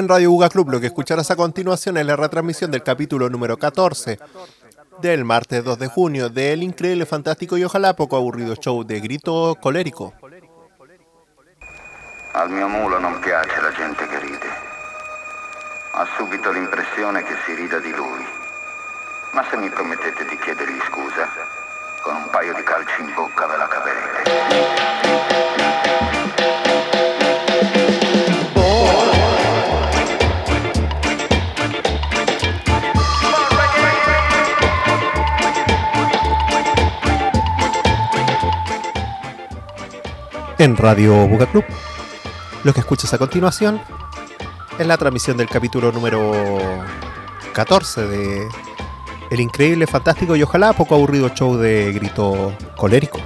En Radio Buga Club lo que escucharás a continuación es la retransmisión del capítulo número 14 del martes 2 de junio del increíble, fantástico y ojalá poco aburrido show de grito colérico. Al mio mulo non piace la gente che ride. Ha subito l'impressione che si rida di lui. Ma se mi promettete di chiedergli scusa, con un paio di calci in bocca ve la caverete. En Radio Buga Club lo que escuchas a continuación es la transmisión del capítulo número 14 de El increíble, fantástico y ojalá poco aburrido show de grito colérico.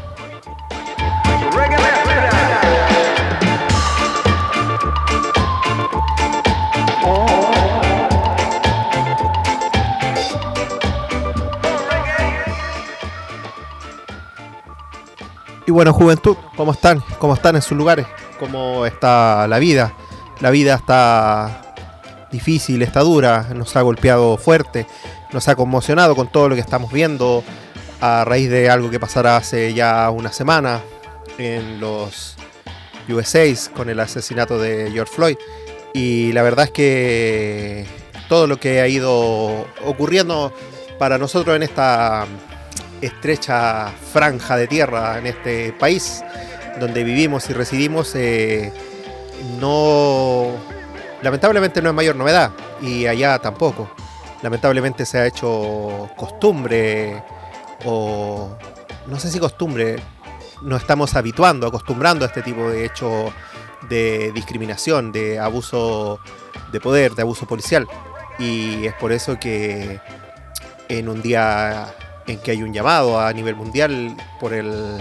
Bueno, juventud, ¿cómo están? ¿Cómo están en sus lugares? ¿Cómo está la vida? La vida está difícil, está dura, nos ha golpeado fuerte, nos ha conmocionado con todo lo que estamos viendo a raíz de algo que pasará hace ya una semana en los USAs con el asesinato de George Floyd. Y la verdad es que todo lo que ha ido ocurriendo para nosotros en esta estrecha franja de tierra en este país donde vivimos y residimos, eh, no, lamentablemente no es mayor novedad y allá tampoco. Lamentablemente se ha hecho costumbre o no sé si costumbre, nos estamos habituando, acostumbrando a este tipo de hecho de discriminación, de abuso de poder, de abuso policial. Y es por eso que en un día en que hay un llamado a nivel mundial por el,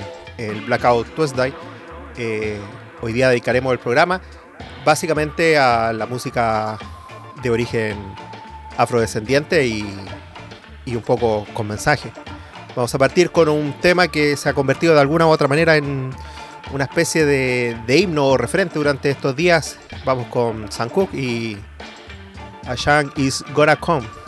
Blackout Tuesday, eh, hoy día dedicaremos el programa básicamente a la música de origen afrodescendiente y, un poco con mensaje. Vamos a partir con un tema que se ha convertido de alguna u otra manera en una especie de, himno o referente durante estos días. Vamos con Sam y A Young Is Gonna Come.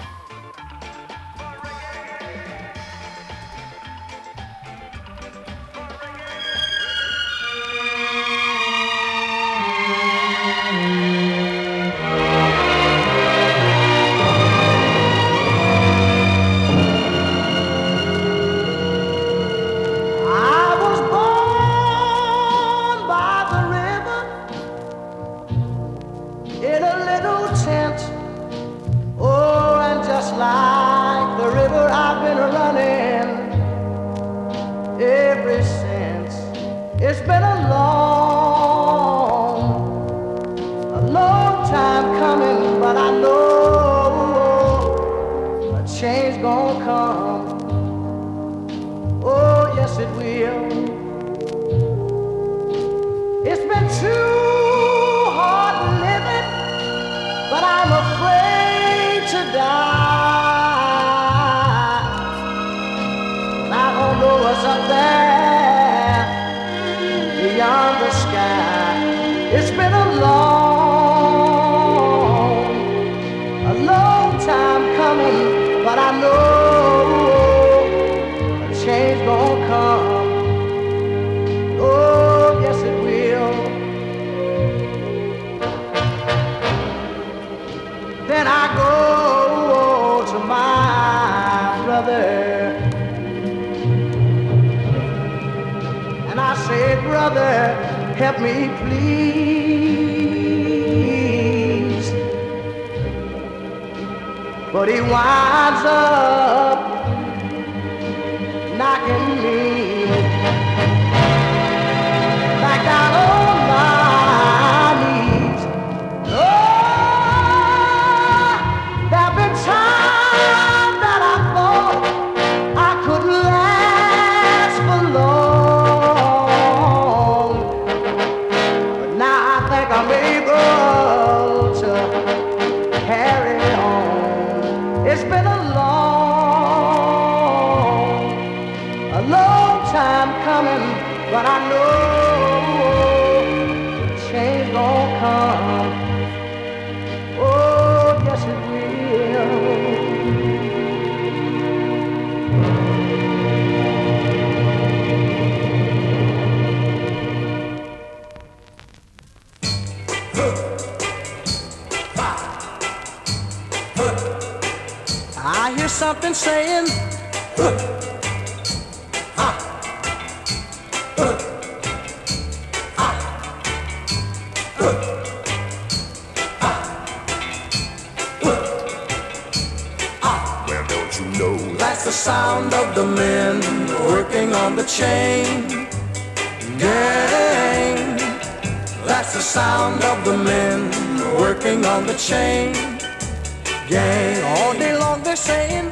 It's been a long, a long time coming, but I know a change gonna come. Oh, yes, it will. Then I go to my brother and I say, Brother, help me, please. But he winds up something saying, Well, don't you know that's the sound of the men working on the chain gang. That's the sound of the men working on the chain gang. All day long they're saying,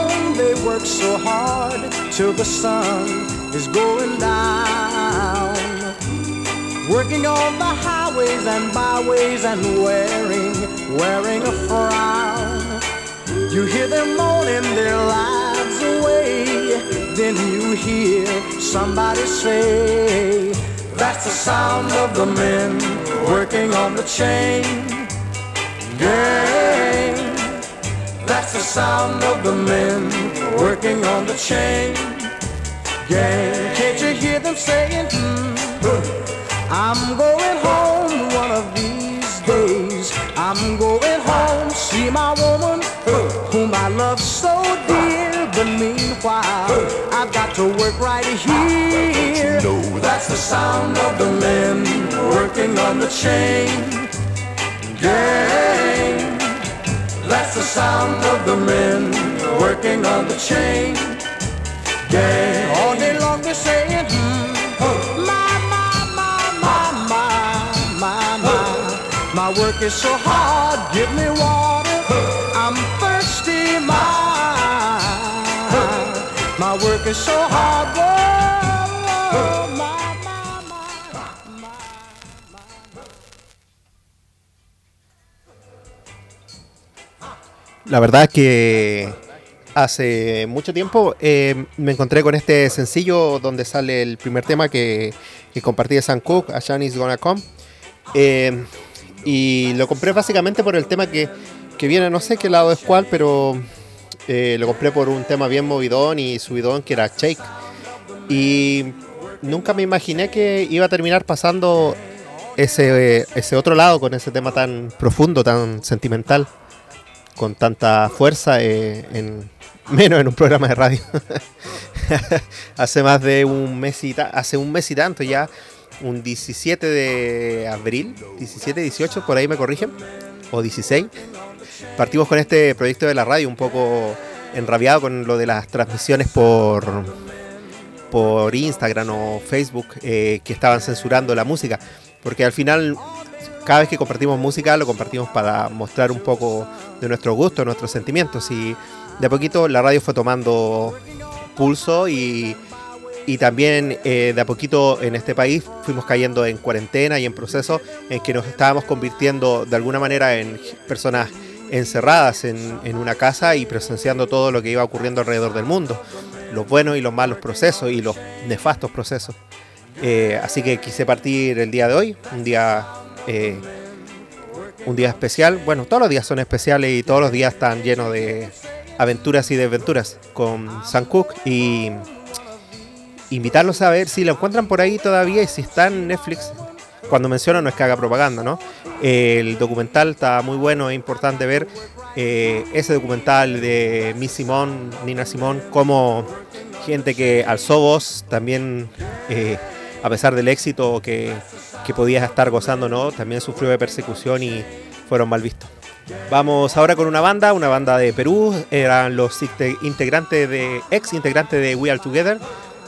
they work so hard till the sun is going down. Working on the highways and byways and wearing, wearing a frown. You hear them moaning their lives away. Then you hear somebody say, That's the sound of the men working on the chain gang. That's the sound of the men working on the chain gang. Can't you hear them saying, hmm, I'm going home one of these days. I'm going home, see my woman whom I love so dear. But meanwhile, I've got to work right here. know That's the sound of the men working on the chain gang. That's the sound of the men working on the chain gang. All day long they're saying, hmm, my, my, my, my, my, my, my. My work is so hard, give me water. I'm thirsty, my. My work is so hard, whoa, my, my, La verdad que hace mucho tiempo eh, me encontré con este sencillo donde sale el primer tema que, que compartí de Sam Cooke, A Shani's Gonna Come. Eh, y lo compré básicamente por el tema que, que viene, no sé qué lado es cuál, pero eh, lo compré por un tema bien movidón y subidón que era Shake. Y nunca me imaginé que iba a terminar pasando ese, ese otro lado con ese tema tan profundo, tan sentimental con tanta fuerza eh, en menos en un programa de radio. hace más de un mes y ta- hace un mes y tanto ya, un 17 de abril, 17, 18, por ahí me corrigen, o 16. Partimos con este proyecto de la radio un poco enrabiado con lo de las transmisiones por por Instagram o Facebook eh, que estaban censurando la música, porque al final cada vez que compartimos música lo compartimos para mostrar un poco de nuestro gusto, nuestros sentimientos y de a poquito la radio fue tomando pulso y, y también eh, de a poquito en este país fuimos cayendo en cuarentena y en proceso en que nos estábamos convirtiendo de alguna manera en personas encerradas en, en una casa y presenciando todo lo que iba ocurriendo alrededor del mundo, los buenos y los malos procesos y los nefastos procesos. Eh, así que quise partir el día de hoy, un día eh, un día especial. Bueno, todos los días son especiales y todos los días están llenos de aventuras y desventuras con Sam Cooke y invitarlos a ver si lo encuentran por ahí todavía y si está en Netflix. Cuando menciono no es que haga propaganda, ¿no? El documental está muy bueno, es importante ver eh, ese documental de Miss Simón, Nina Simón, como gente que alzó voz también, eh, a pesar del éxito que, que podía estar gozando, ¿no? También sufrió de persecución y fueron mal vistos. Vamos ahora con una banda, una banda de Perú, eran los inte- integrantes de, ex integrantes de We Are Together,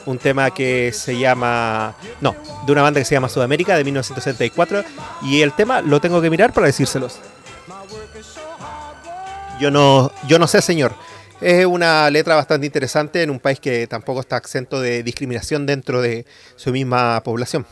un tema que se llama, no, de una banda que se llama Sudamérica de 1964 y el tema lo tengo que mirar para decírselos. Yo no, yo no sé, señor. Es una letra bastante interesante en un país que tampoco está exento de discriminación dentro de su misma población.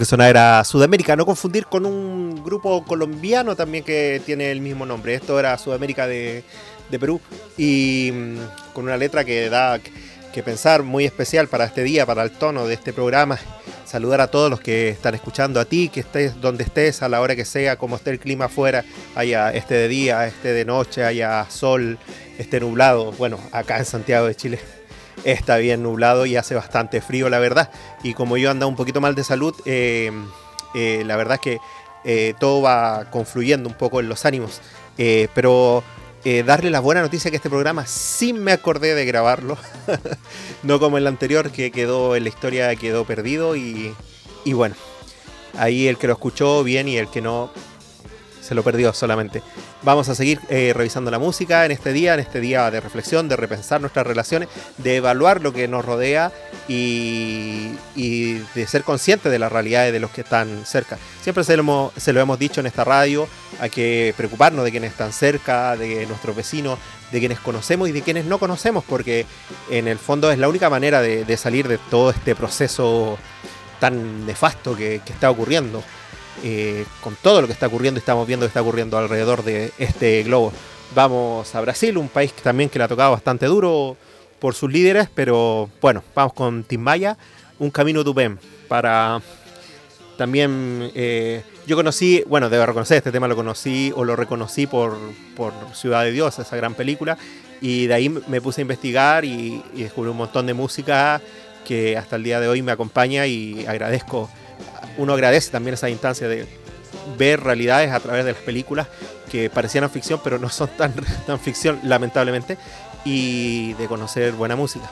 Que sonaba era Sudamérica, no confundir con un grupo colombiano también que tiene el mismo nombre. Esto era Sudamérica de, Perú y mm, con una letra que da que pensar muy especial para este día, para el tono de este programa. Saludar a todos los que están escuchando, a ti, que estés donde estés, a la hora que sea, como esté el clima afuera, haya este de día, este de noche, haya sol, esté nublado. Bueno, acá en Santiago de Chile está bien nublado y hace bastante frío, la verdad. Y como yo ando un poquito mal de salud, eh, eh, la verdad es que eh, todo va confluyendo un poco en los ánimos. pero darle la buena noticia que este programa sí me acordé de grabarlo. no como el anterior que quedó en la historia, quedó perdido. Y, y bueno, ahí el que lo escuchó bien y el que no se lo perdió solamente. Vamos a seguir eh, revisando la música en este día, en este día de reflexión, de repensar nuestras relaciones, de evaluar lo que nos rodea y, de ser conscientes de las realidades de los que están cerca. Siempre se lo, hemos, dicho en esta radio, hay que preocuparnos de quienes están cerca, de nuestros vecinos, de quienes conocemos y de quienes no conocemos, porque en el fondo es la única manera de, salir de todo este proceso tan nefasto que está ocurriendo. Eh, con todo lo que está ocurriendo y estamos viendo que está ocurriendo alrededor de este globo. Vamos a Brasil, un país que también que le ha tocado bastante duro por sus líderes, pero bueno, vamos con Timbaya, un camino tu para también eh, yo conocí, bueno, debo reconocer, este tema lo conocí o lo reconocí por, por Ciudad de Dios, esa gran película, y de ahí me puse a investigar y, y descubrí un montón de música que hasta el día de hoy me acompaña y agradezco, uno agradece también esa instancia de ver realidades a través de las películas que parecían ficción, pero no son tan, tan ficción, lamentablemente, y de conocer buena música.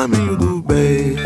caminho do bem.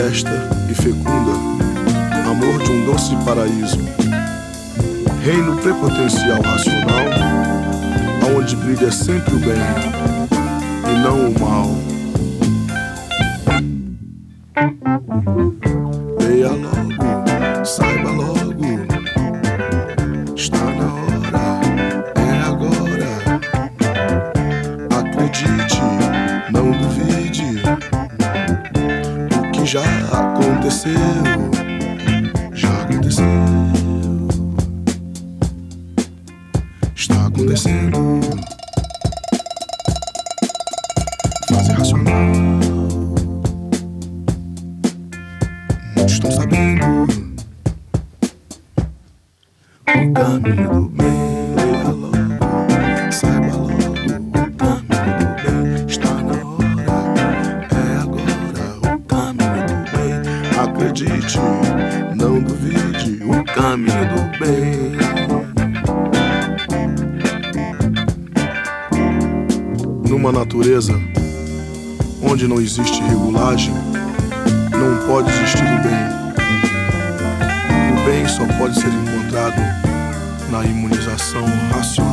Modesta e fecunda, amor de um doce paraíso. Reino prepotencial racional, aonde brilha sempre o bem acontecendo. Fase racional. Muitos estão sabendo. O caminho do bem, natureza onde não existe regulagem, não pode existir o bem. O bem só pode ser encontrado na imunização racional.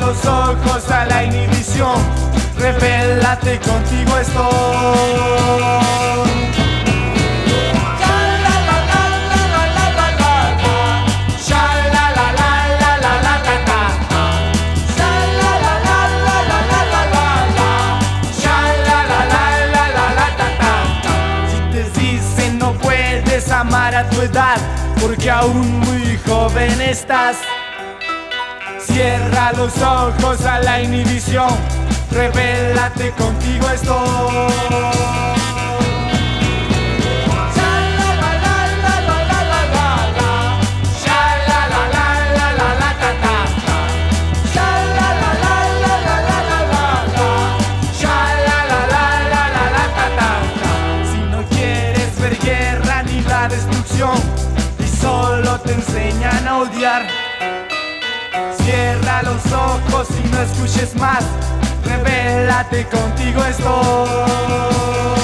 Los ojos a la inhibición, revélate contigo estoy. Amar a tu edad porque aún muy joven estás. Cierra los ojos a la inhibición, revélate contigo estoy. Si no quieres ver guerra ni la destrucción y solo te enseñan a odiar. Cierra los ojos y no escuches más. Revélate contigo estoy.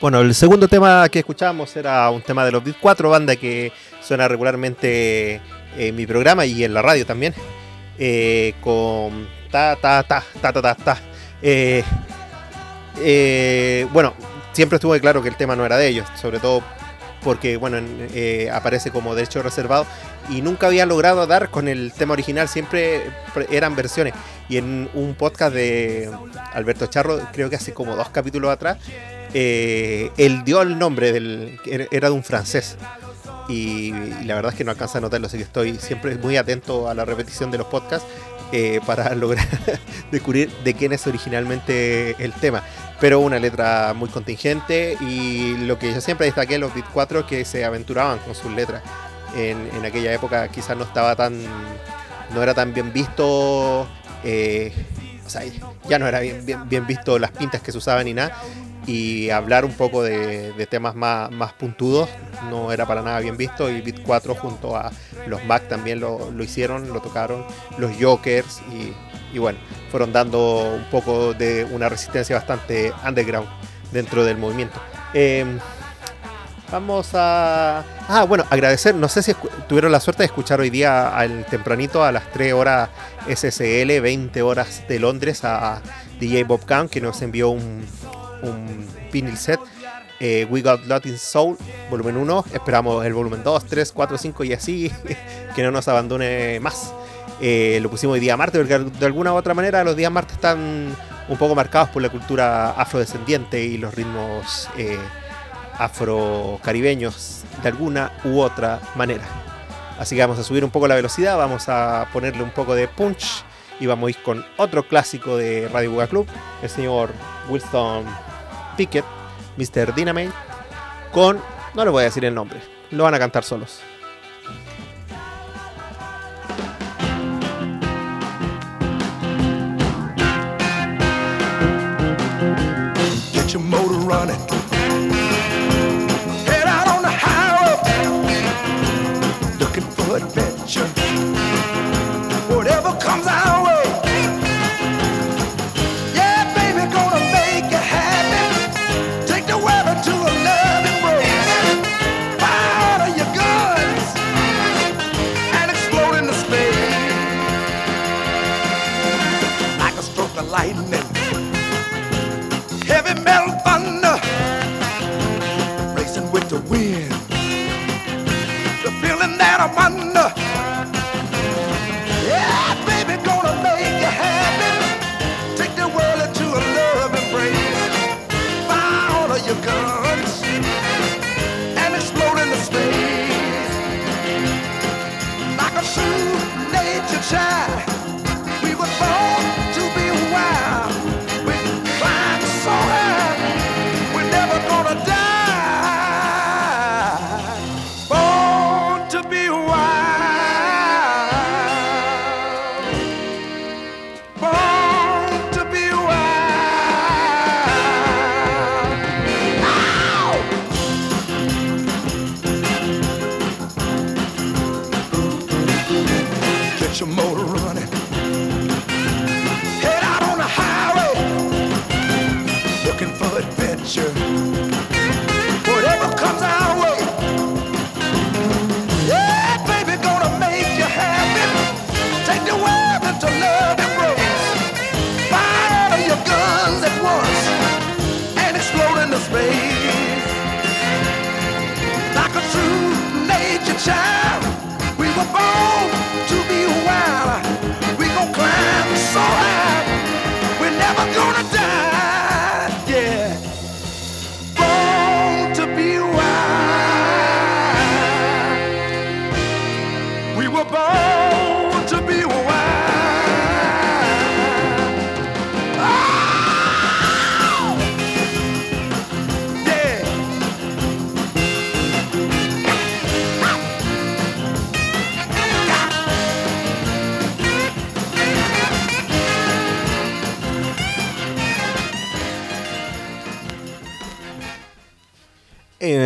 Bueno, el segundo tema que escuchábamos era un tema de los Beat 4, banda que suena regularmente en mi programa y en la radio también. eh, con ta ta ta ta ta ta ta. Eh, eh, bueno, siempre estuvo claro que el tema no era de ellos, sobre todo porque bueno, en- eh, aparece como derecho reservado y nunca había logrado dar con el tema original, siempre pre- eran versiones. Y en un podcast de Alberto Charro, creo que hace como dos capítulos atrás, eh, él dio el nombre del era- de un francés. Y, y la verdad es que no alcanza a notarlo, así que estoy siempre muy atento a la repetición de los podcasts eh, para lograr descubrir de quién es originalmente el tema. Pero una letra muy contingente y lo que yo siempre destaqué en los Beat 4 que se aventuraban con sus letras. En, aquella época quizás no estaba tan. no era tan bien visto. eh, o sea, ya no era bien, bien, visto las pintas que se usaban ni nada. Y hablar un poco de, temas más, más puntudos no era para nada bien visto. Y Beat 4 junto a los Mac también lo, lo hicieron, lo tocaron. Los Jokers y, y bueno, fueron dando un poco de una resistencia bastante underground dentro del movimiento. Eh, vamos a... Ah, bueno, agradecer, no sé si tuvieron la suerte de escuchar hoy día al tempranito a las 3 horas SSL, 20 horas de Londres a DJ Bob Kahn que nos envió un, un vinyl set. eh, We Got Latin Soul, volumen 1. Esperamos el volumen 2, 3, 4, 5 y así, que no nos abandone más. Eh, lo pusimos hoy día martes, porque de alguna u otra manera los días martes están un poco marcados por la cultura afrodescendiente y los ritmos eh, afrocaribeños de alguna u otra manera. Así que vamos a subir un poco la velocidad, vamos a ponerle un poco de punch y vamos a ir con otro clásico de Radio Buga Club, el señor Wilson Pickett, Mr. Dynamite, con, no le voy a decir el nombre, lo van a cantar solos.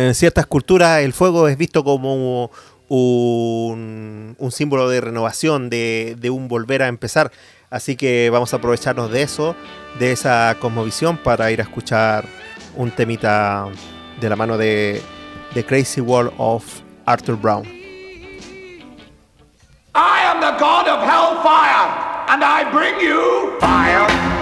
En ciertas culturas el fuego es visto como un, símbolo de renovación, de, de un volver a empezar. Así que vamos a aprovecharnos de eso, de esa cosmovisión, para ir a escuchar un temita de la mano de The Crazy World of Arthur Brown. I am the god of hellfire, and I bring you fire.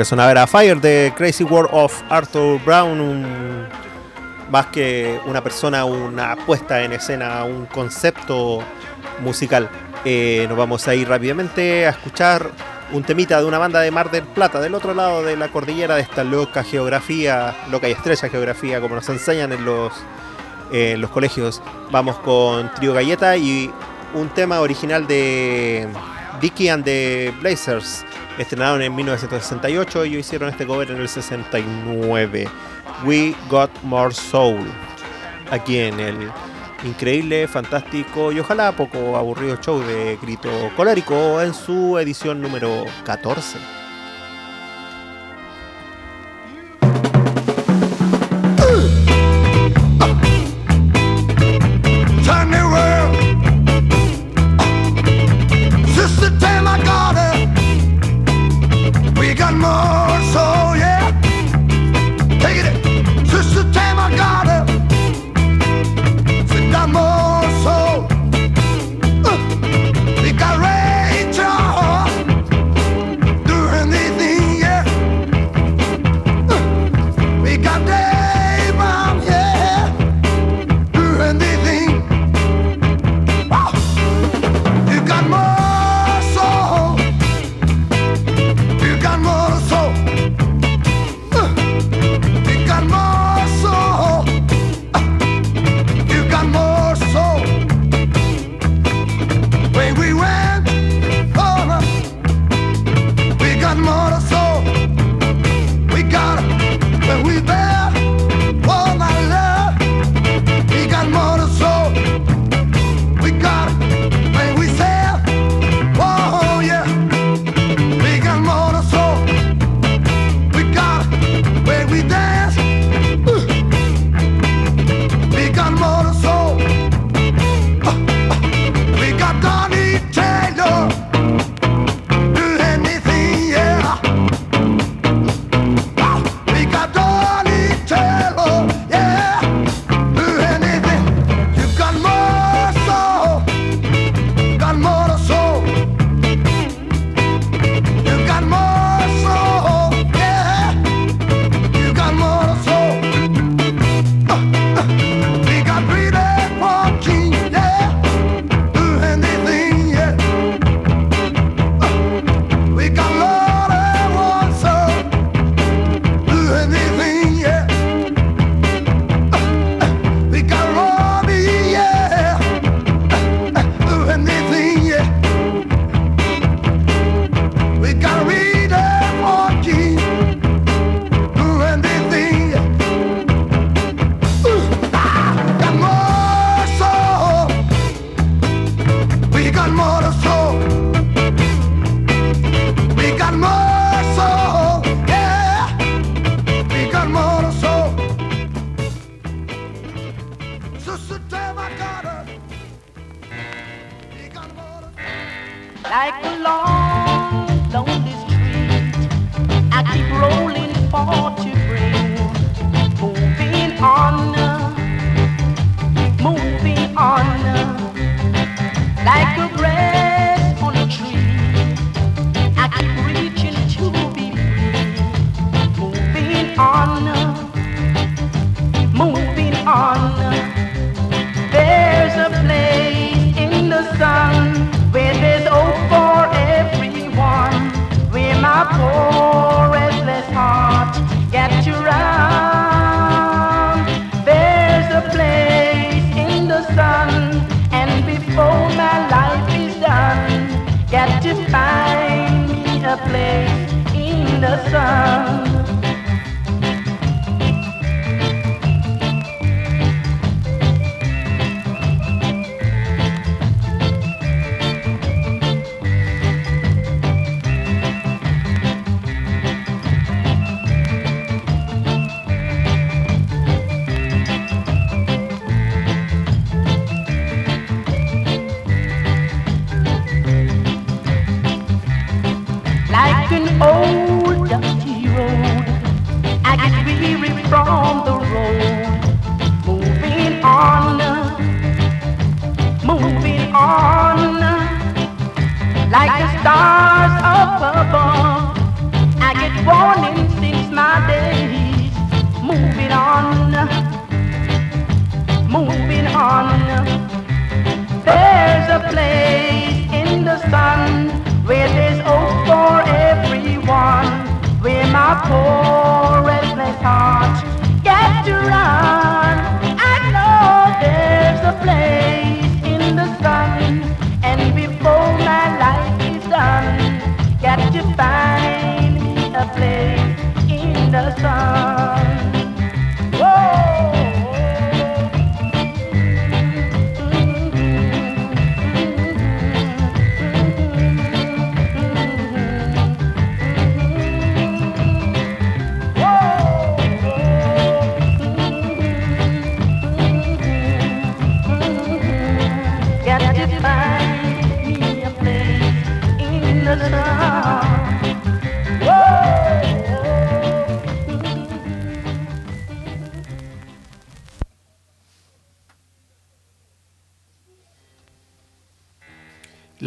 Que sonaba era Fire de Crazy World of Arthur Brown, un- más que una persona, una puesta en escena, un concepto musical. Eh, nos vamos a ir rápidamente a escuchar un temita de una banda de Mar del Plata, del otro lado de la cordillera de esta loca geografía, loca y estrecha geografía, como nos enseñan en los, en los colegios. Vamos con Trio Galleta y un tema original de Vicky and the Blazers. Estrenaron en 1968 y hicieron este cover en el 69. We Got More Soul. Aquí en el increíble, fantástico y ojalá poco aburrido show de Grito Colérico en su edición número 14.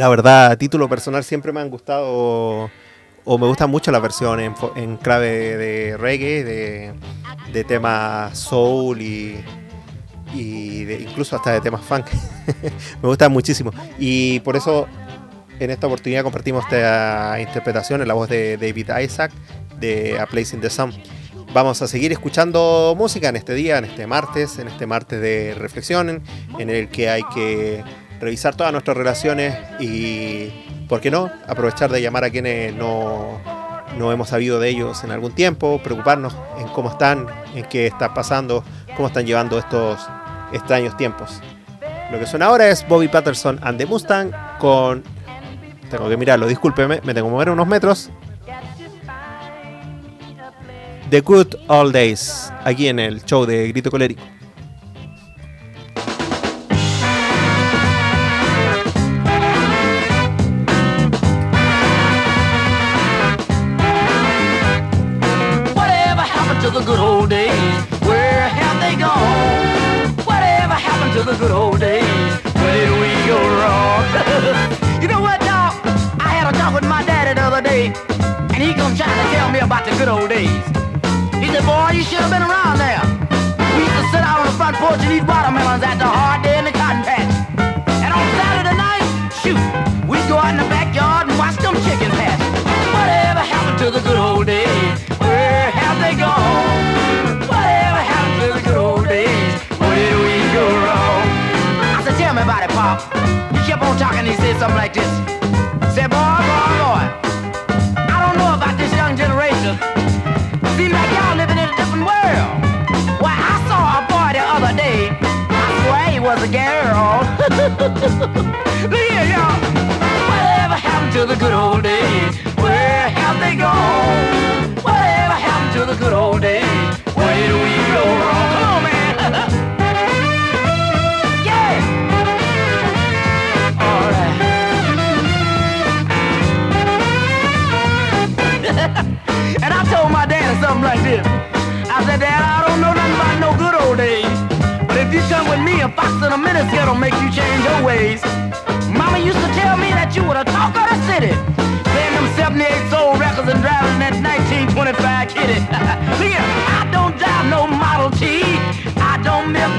la verdad, a título personal siempre me han gustado o me gustan mucho las versiones en, clave de reggae, de, de temas soul y, y incluso hasta de temas funk. me gustan muchísimo. Y por eso en esta oportunidad compartimos esta interpretación en la voz de David Isaac de A Place in the Sun. Vamos a seguir escuchando música en este día, en este martes, en este martes de reflexión, en el que hay que revisar todas nuestras relaciones y, ¿por qué no?, aprovechar de llamar a quienes no, no hemos sabido de ellos en algún tiempo, preocuparnos en cómo están, en qué está pasando, cómo están llevando estos extraños tiempos. Lo que suena ahora es Bobby Patterson and the Mustang con... Tengo que mirarlo, discúlpeme, me tengo que mover unos metros. The Good Old Days, aquí en el show de Grito Colérico.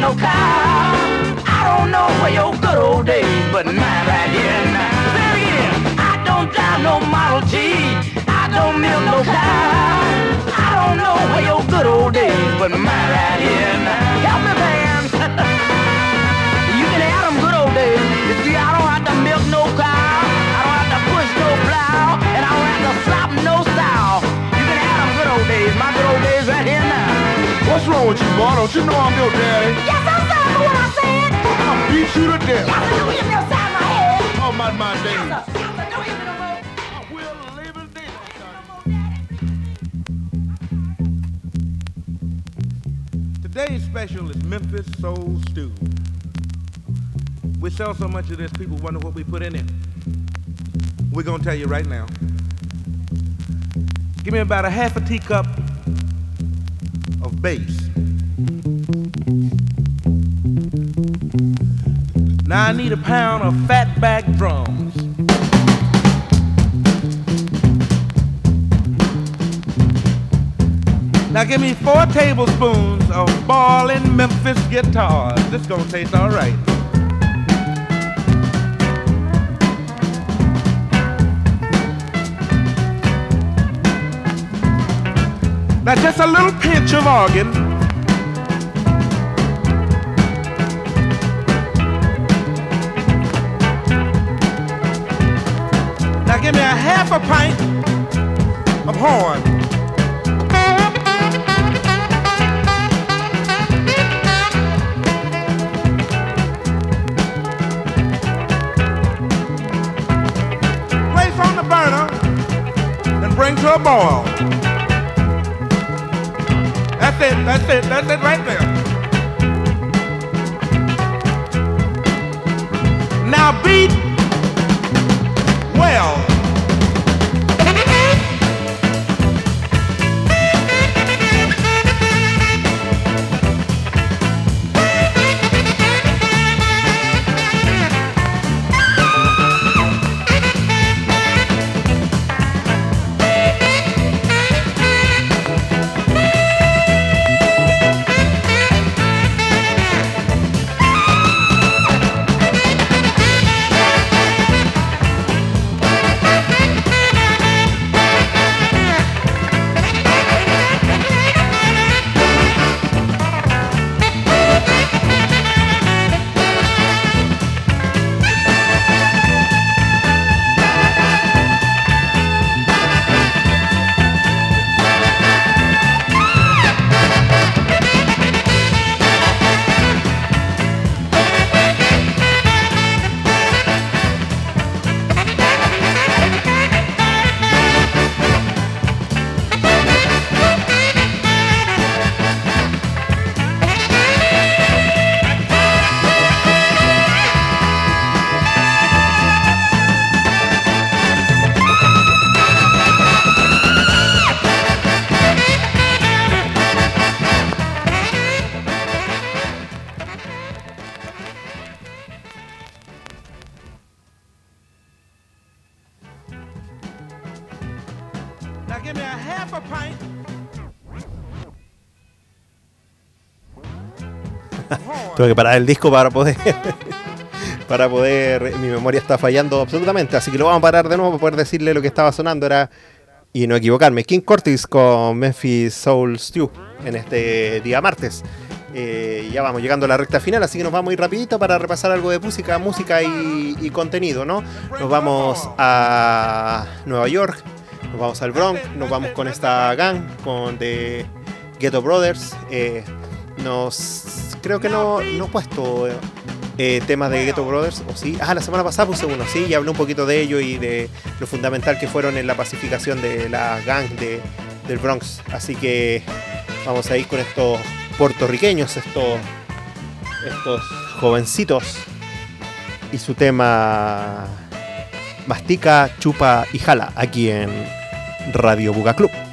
Don't no cow. I don't know where your good old days, but mine right here now. Say it again. I don't drive no Model T. I don't milk no cow. I don't know where your good old days, but mine right here. Help me, band. you can have them good old days. You see, I don't have to milk no cow. I don't have to push no plow. And I don't have to slop no sow. You can have them good old days. My good old days right. What's wrong with you, boy? Don't you know I'm your daddy? Yes, I'm sorry for what I said. I'll beat you to death. Yes, sir, don't hit me upside my head. Oh, my, my Yes, days. sir. Yes, sir, don't hit me no more. I will live in this. Today's special is Memphis Soul Stew. We sell so much of this, people wonder what we put in it. We're gonna tell you right now. Give me about a half a teacup of bass. Now I need a pound of fatback drums. Now give me four tablespoons of ballin' Memphis guitars. This gonna taste all Now just a little pinch of organ. Now give me a half a pint of horn. Place on the burner and bring to a boil. That's it, that's it, that's it right there. Now beat well. Tuve que parar el disco para poder. para poder. Mi memoria está fallando absolutamente. Así que lo vamos a parar de nuevo para poder decirle lo que estaba sonando. Era. Y no equivocarme. King Curtis con Memphis Soul Stew. En este día martes. Eh, ya vamos llegando a la recta final, así que nos vamos a ir rapidito para repasar algo de música, música y, y contenido, ¿no? Nos vamos a Nueva York, nos vamos al Bronx, nos vamos con esta gang, con The Ghetto Brothers. eh, nos creo que no, no he puesto eh, temas de Ghetto Brothers, o sí. Ah, la semana pasada puse uno, sí, y hablé un poquito de ello y de lo fundamental que fueron en la pacificación de la gang de, del Bronx. Así que vamos a ir con estos puertorriqueños, estos, estos jovencitos y su tema Mastica, Chupa y Jala aquí en Radio Buga Club.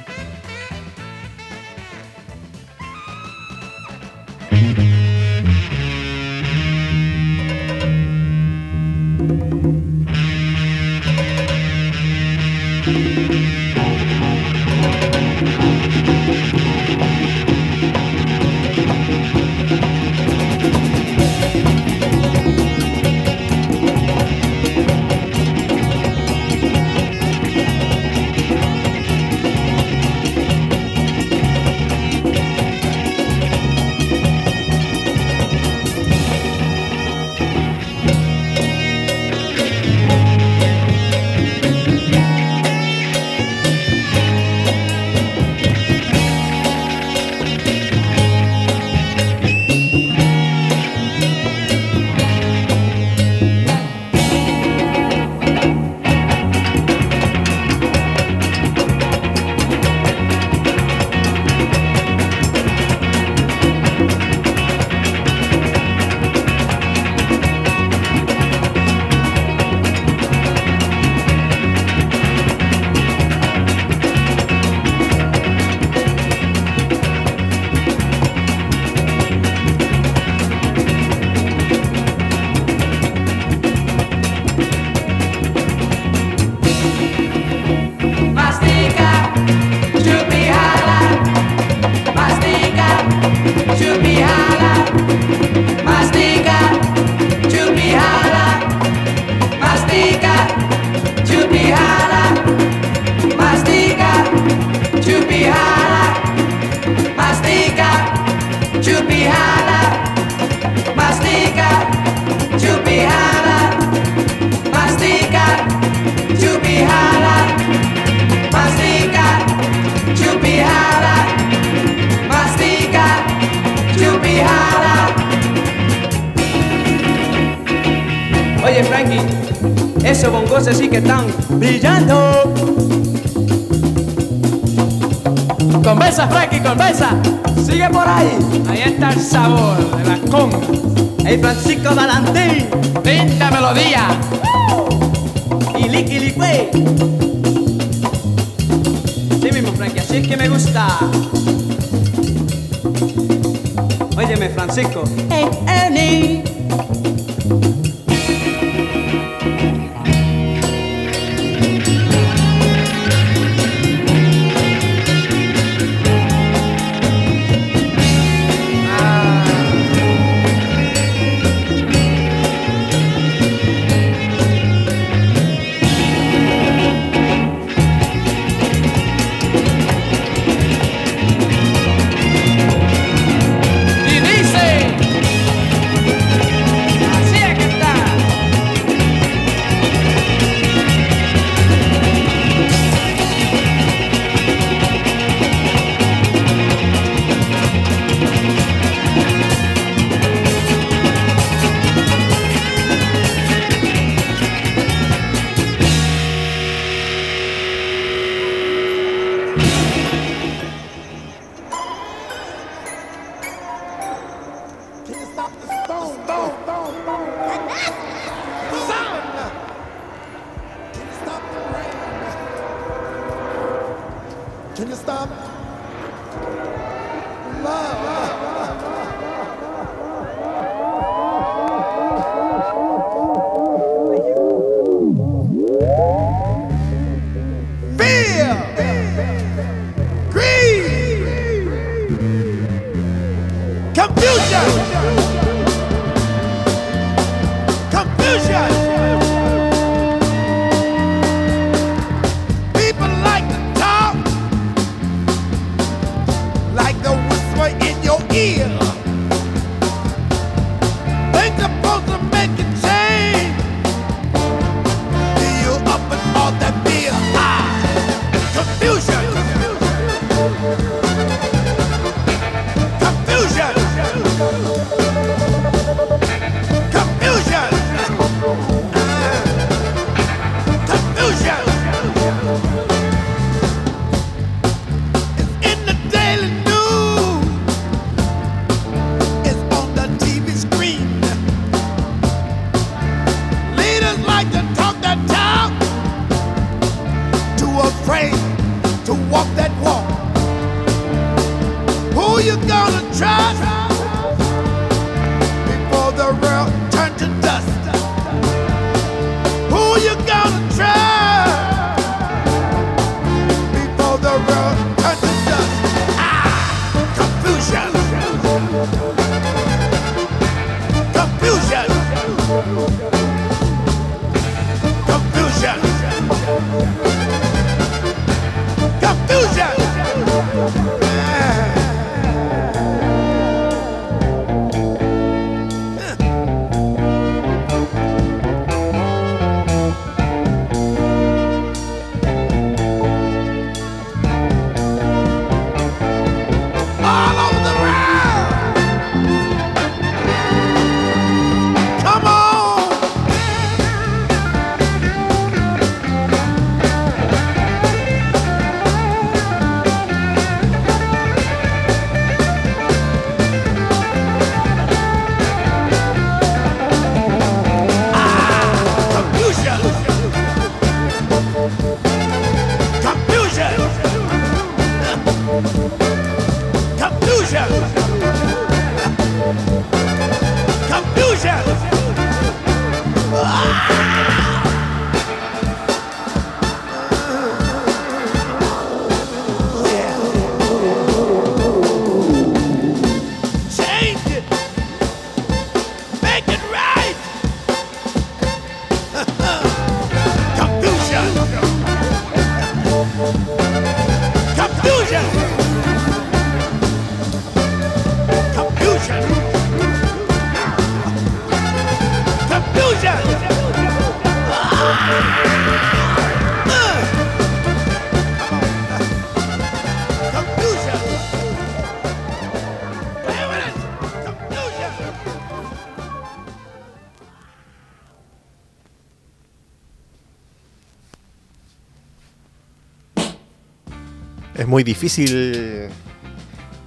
Muy difícil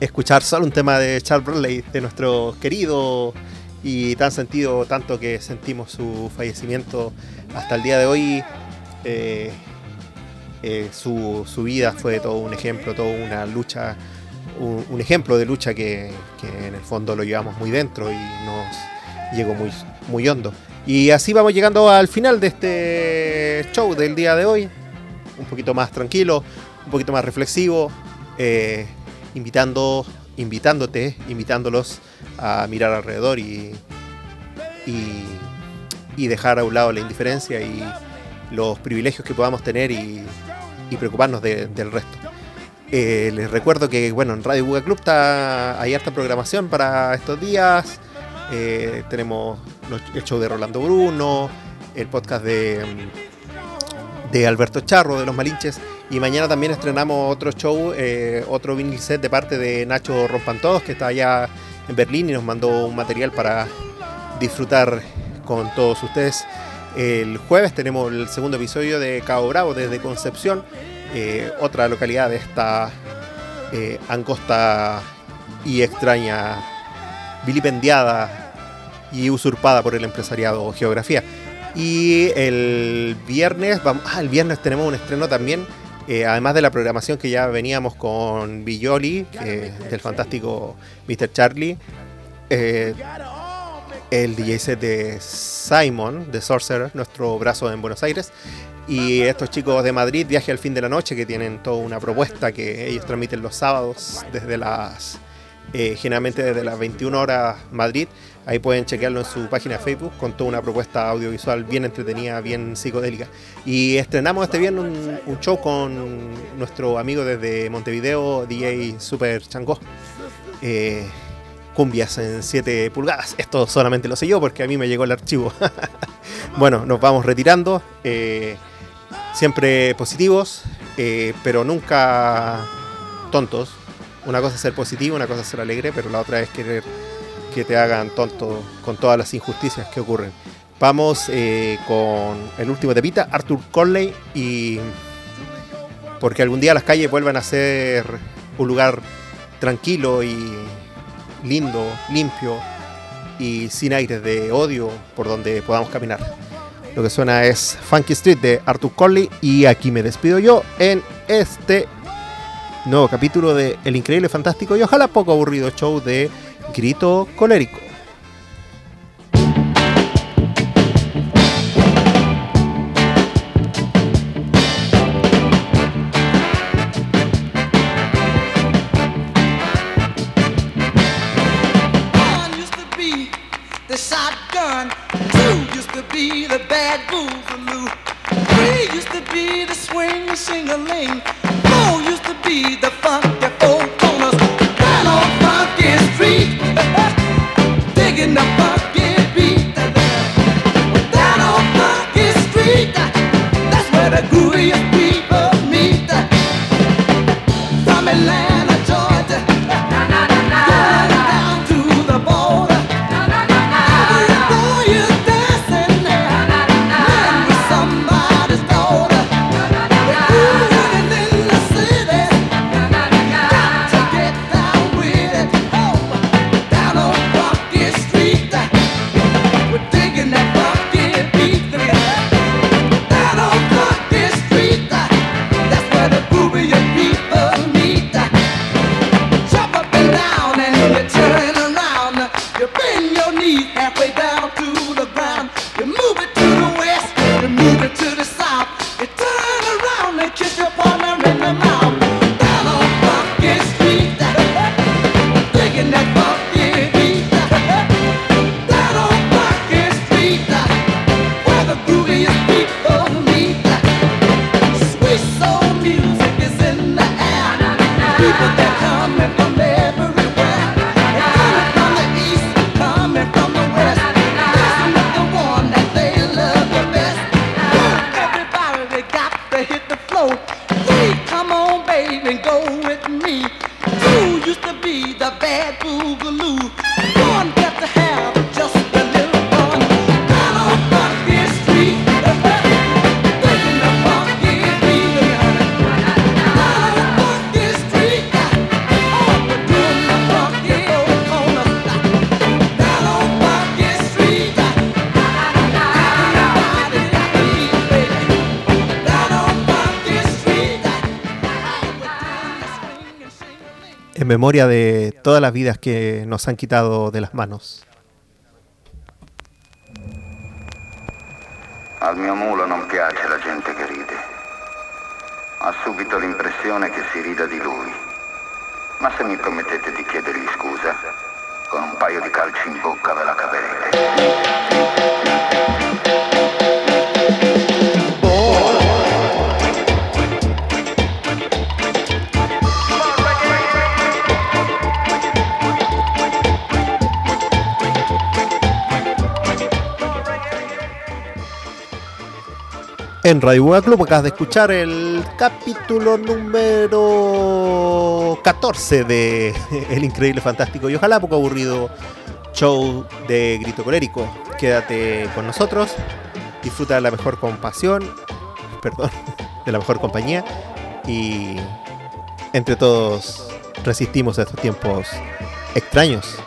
escuchar solo un tema de Charles Bradley, de nuestro querido y tan sentido, tanto que sentimos su fallecimiento hasta el día de hoy. eh, eh, su, su vida fue todo un ejemplo, toda una lucha, un, un ejemplo de lucha que, que en el fondo lo llevamos muy dentro y nos llegó muy, muy hondo. Y así vamos llegando al final de este show del día de hoy. Un poquito más tranquilo, un poquito más reflexivo, eh, invitando, invitándote, invitándolos a mirar alrededor y, y, dejar a un lado la indiferencia y los privilegios que podamos tener y, y preocuparnos de- del resto. Eh, les recuerdo que bueno, en Radio Buga Club está, hay harta programación para estos días. Eh, tenemos el show de Rolando Bruno, el podcast de, de Alberto Charro, de Los Malinches. Y mañana también estrenamos otro show, eh, otro vinil set de parte de Nacho Rompan Todos, que está allá en Berlín y nos mandó un material para disfrutar con todos ustedes. El jueves tenemos el segundo episodio de Cabo Bravo desde Concepción, eh, otra localidad de esta eh, angosta y extraña, vilipendiada y usurpada por el empresariado geografía. Y el viernes, ah, el viernes tenemos un estreno también, eh, además de la programación que ya veníamos con Villoli, que- del fantástico Mr. Charlie, eh, el DJ set de Simon, de Sorcerer, nuestro brazo en Buenos Aires, y estos chicos de Madrid, Viaje al fin de la noche, que tienen toda una propuesta que ellos transmiten los sábados desde las, eh, generalmente desde las 21 horas Madrid. Ahí pueden chequearlo en su página de Facebook con toda una propuesta audiovisual bien entretenida, bien psicodélica. Y estrenamos este viernes un, un show con nuestro amigo desde Montevideo, DJ Super Changó. Eh, cumbias en 7 pulgadas. Esto solamente lo sé yo porque a mí me llegó el archivo. bueno, nos vamos retirando. eh, siempre positivos, eh, pero nunca tontos. Una cosa es ser positivo, una cosa es ser alegre, pero la otra es querer que te hagan tonto con todas las injusticias que ocurren. Vamos eh, con el último tepita, Arthur Conley, y porque algún día las calles vuelvan a ser un lugar tranquilo y lindo, limpio y sin aires de odio por donde podamos caminar. Lo que suena es Funky Street de Arthur Conley y aquí me despido yo en este nuevo capítulo de El Increíble, Fantástico y ojalá poco aburrido show de Grito Colérico. Used to the used to be the be the digging the en memoria de todas las vidas que nos han quitado de las manos. Al mio mulo non piace la gente che ride. Ha subito l'impressione che si rida di lui. Ma se mi promettete di chiedergli scusa, con un paio di calci in bocca ve la caverete. En Radio Buga Club. Acabas de escuchar el capítulo número 14 de El Increíble Fantástico. Y ojalá poco aburrido show de Grito Colérico. Quédate con nosotros, disfruta de la mejor compasión, perdón, de la mejor compañía. Y entre todos resistimos a estos tiempos extraños.